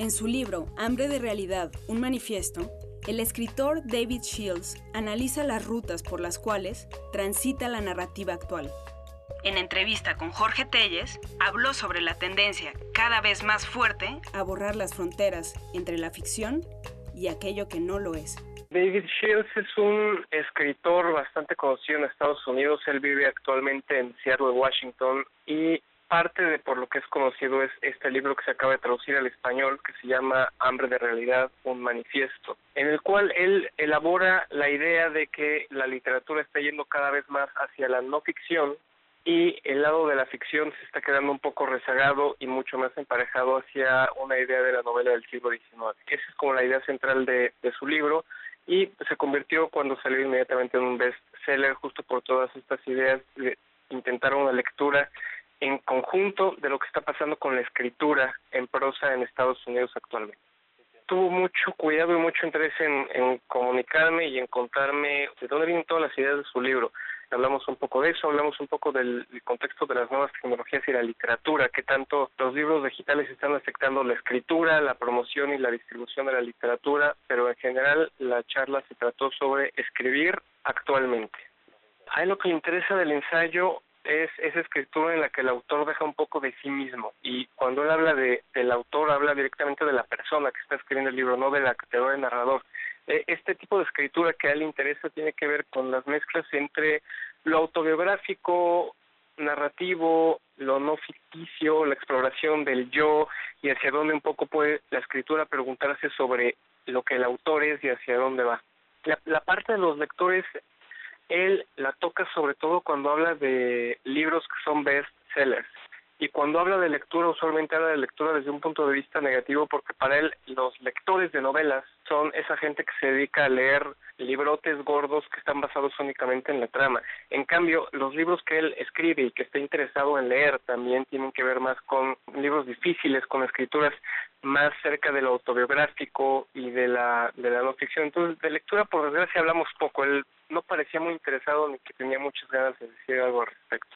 En su libro Hambre de Realidad, un manifiesto, el escritor David Shields analiza las rutas por las cuales transita la narrativa actual. En entrevista con Jorge Telles, habló sobre la tendencia cada vez más fuerte a borrar las fronteras entre la ficción y aquello que no lo es. David Shields es un escritor bastante conocido en Estados Unidos. Él vive actualmente en Seattle, Washington, y parte de por lo que es conocido es este libro que se acaba de traducir al español que se llama Hambre de Realidad, un manifiesto, en el cual él elabora la idea de que la literatura está yendo cada vez más hacia la no ficción y el lado de la ficción se está quedando un poco rezagado y mucho más emparejado hacia una idea de la novela del siglo XIX. Esa es como la idea central de, de su libro y se convirtió cuando salió inmediatamente en un bestseller justo por todas estas ideas de intentar una lectura en conjunto de lo que está pasando con la escritura en prosa en Estados Unidos actualmente. Tuvo mucho cuidado y mucho interés en, comunicarme y en contarme de dónde vienen todas las ideas de su libro. Hablamos un poco de eso, hablamos un poco del, contexto de las nuevas tecnologías y la literatura, que tanto los libros digitales están afectando la escritura, la promoción y la distribución de la literatura, pero en general la charla se trató sobre escribir actualmente. A lo que le interesa del ensayo es esa escritura en la que el autor deja un poco de sí mismo y cuando él habla de del autor habla directamente de la persona que está escribiendo el libro, no de la categoría de narrador. E, este tipo de escritura que a él le interesa tiene que ver con las mezclas entre lo autobiográfico, narrativo, lo no ficticio, la exploración del yo y hacia dónde un poco puede la escritura preguntarse sobre lo que el autor es y hacia dónde va. La, la parte de los lectores él la toca sobre todo cuando habla de libros que son best sellers. Y cuando habla de lectura, usualmente habla de lectura desde un punto de vista negativo, porque para él los lectores de novelas son esa gente que se dedica a leer librotes gordos que están basados únicamente en la trama. En cambio, los libros que él escribe y que está interesado en leer también tienen que ver más con libros difíciles, con escrituras más cerca de lo autobiográfico y de la de la no ficción. Entonces, de lectura, por desgracia, hablamos poco. Él parecía muy interesado ni que tenía muchas ganas de decir algo al respecto.